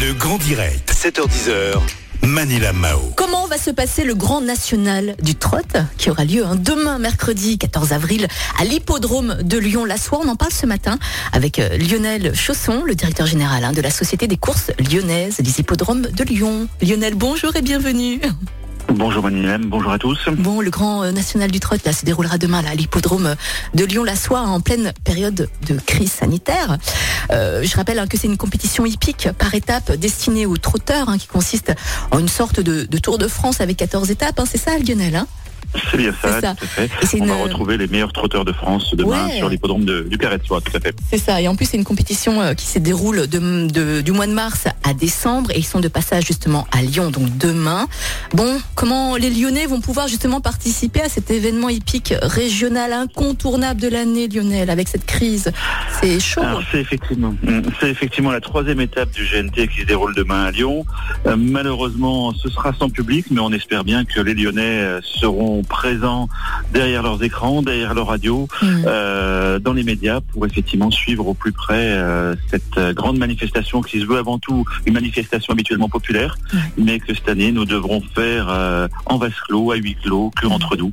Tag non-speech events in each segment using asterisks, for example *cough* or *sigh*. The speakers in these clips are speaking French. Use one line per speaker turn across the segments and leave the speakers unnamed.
Le grand direct, 7h10h. Manila Mao.
Comment va se passer le Grand National du Trot qui aura lieu hein, demain mercredi 14 avril à l'hippodrome de Lyon-la-Soie On en parle ce matin avec euh, Lionel Chausson, le directeur général hein, de la Société des courses lyonnaises des hippodromes de Lyon. Lionel, bonjour et bienvenue.
Bonjour Manilem, bonjour à tous.
Bon, le Grand euh, National du Trot se déroulera demain à l'hippodrome de Lyon-la-Soie en pleine période de crise sanitaire. Euh, je rappelle hein, que c'est une compétition hippique par étapes destinée aux trotteurs hein, qui consiste en une sorte de, Tour de France avec 14 étapes. Hein, c'est ça Lionel
c'est bien ça, tout à fait. On une... va retrouver les meilleurs trotteurs de France demain sur l'hippodrome du Carré de Soie, tout à fait.
C'est ça, et en plus c'est une compétition euh, qui se déroule de, de, du mois de mars à décembre et ils sont de passage justement à Lyon, donc demain. Bon, comment les Lyonnais vont pouvoir justement participer à cet événement hippique régional incontournable de l'année, Lionel, avec cette crise? C'est chaud.
C'est effectivement, mm, c'est effectivement la troisième étape du GNT qui se déroule demain à Lyon. Euh, malheureusement, ce sera sans public, mais on espère bien que les Lyonnais euh, présents derrière leurs écrans, derrière leurs radios, mm. euh, dans les médias pour effectivement suivre au plus près euh, cette euh, grande manifestation qui se veut avant tout une manifestation habituellement populaire, mm. mais que cette année nous devrons faire euh, en vase clos, à huis clos, que mm. entre nous,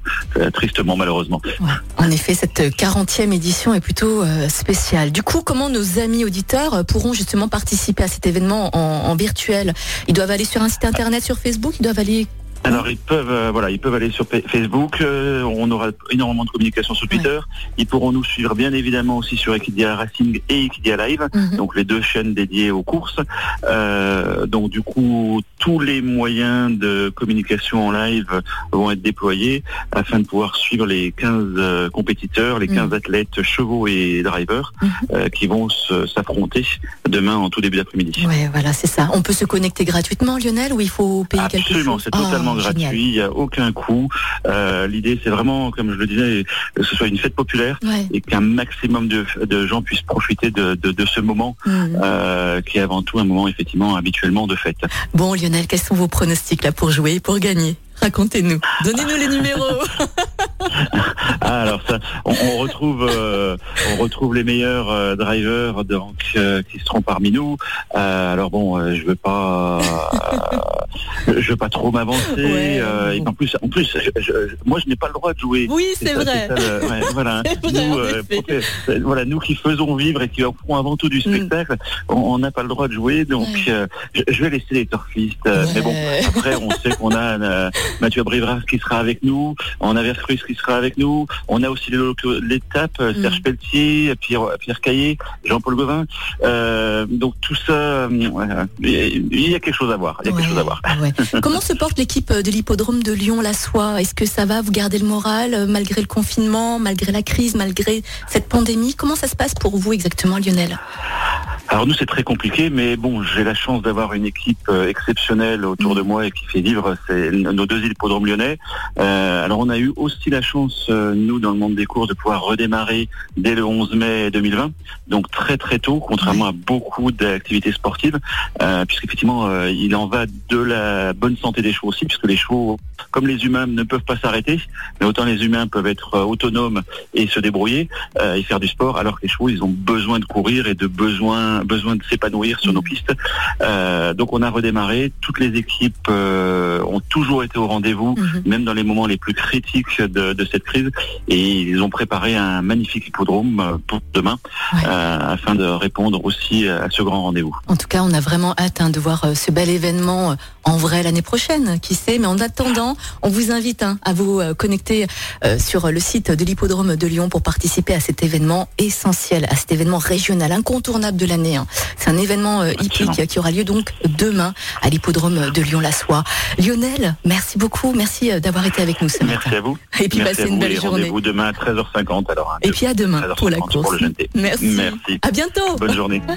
tristement malheureusement.
Ouais. En effet, cette 40e édition est plutôt spéciale. Du coup, comment nos amis auditeurs pourront justement participer à cet événement en, en virtuel? Ils doivent aller sur un site internet, sur Facebook, ils doivent aller
alors ils peuvent, euh, voilà, ils peuvent aller sur Facebook. Euh, on aura énormément de communication sur Twitter. Ouais. Ils pourront nous suivre bien évidemment aussi sur Equidia Racing et Equidia Live, mm -hmm. donc les deux chaînes dédiées aux courses. Euh, donc du coup, tous les moyens de communication en live vont être déployés afin de pouvoir suivre les 15 euh, compétiteurs, les 15 mm -hmm. athlètes chevaux et drivers mm -hmm. qui vont s'affronter demain en tout début d'après-midi.
Ouais, voilà, c'est ça. On peut se connecter gratuitement, Lionel, ou il faut payer
Absolument,
quelque chose
Absolument, c'est totalement oh gratuit, il n'y a aucun coût. Euh, L'idée, c'est vraiment, comme je le disais, que ce soit une fête populaire
ouais.
et qu'un maximum de, de, gens puissent profiter de, de, de ce moment mmh. euh, qui est avant tout un moment effectivement habituellement de fête.
Bon, Lionel, quels sont vos pronostics là pour jouer et pour gagner? Racontez-nous, donnez-nous les numéros. *laughs*
ah, alors ça, on, on retrouve, euh, on retrouve les meilleurs euh, drivers donc euh, qui seront parmi nous. Alors bon, je veux pas, je veux pas trop m'avancer.
Ouais,
et en plus, en plus, je, je, moi je n'ai pas le droit de jouer.
Oui, c'est vrai.
Ça, ouais, *laughs* voilà.
vrai,
nous, voilà, nous qui faisons vivre et qui offrons avant tout du spectacle, mm. on n'a pas le droit de jouer. Donc, ouais. je, je, vais laisser les turfistes. Mais bon, après, on sait qu'on a Mathieu Brivras qui sera avec nous, on a Vercruz qui sera avec nous, on a aussi l'étape, euh, mm. Serge Pelletier, Pierre, Pierre Caillé, Jean-Paul Gauvin. Euh, donc tout ça, euh, il y a quelque chose à voir. Il y a ouais, quelque chose à voir.
Ouais. *laughs* Comment se porte l'équipe de l'hippodrome de Lyon la soie? Est-ce que ça va? Vous gardez le moral malgré le confinement, malgré la crise, malgré cette pandémie? Comment ça se passe pour vous exactement, Lionel?
Alors nous c'est très compliqué, mais bon j'ai la chance d'avoir une équipe euh, exceptionnelle autour de moi et qui fait vivre nos deux hippodromes lyonnais. Euh, alors on a eu aussi la chance euh, nous dans le monde des courses de pouvoir redémarrer dès le 11 mai 2020, donc très très tôt, contrairement à beaucoup d'activités sportives, euh, puisqu'effectivement euh, il en va de la bonne santé des chevaux aussi, puisque les chevaux, comme les humains, ne peuvent pas s'arrêter, mais autant les humains peuvent être autonomes et se débrouiller et faire du sport, alors que les chevaux ils ont besoin de courir et de besoin besoin de s'épanouir sur nos pistes. Euh, donc on a redémarré. Toutes les équipes euh, ont toujours été au rendez-vous, mm -hmm. même dans les moments les plus critiques de, de, cette crise. Et ils ont préparé un magnifique hippodrome euh, pour demain, ouais. euh, afin de répondre aussi à ce grand rendez-vous.
En tout cas, on a vraiment hâte hein, de voir ce bel événement en vrai l'année prochaine, qui sait. Mais en attendant, on vous invite hein, à vous connecter sur le site de l'hippodrome de Lyon pour participer à cet événement essentiel, à cet événement régional incontournable de l'année Hein. C'est un événement euh, hippique qui aura lieu donc demain à l'hippodrome de Lyon-la-Soie. Lionel, merci beaucoup. Merci euh, d'avoir été avec nous ce
matin.
Merci
à vous.
Et puis passez une belle journée.
Rendez-vous demain à 13h50 alors. Hein,
Et puis à demain pour la course.
Pour
merci.
merci.
À bientôt.
Bonne journée. *laughs*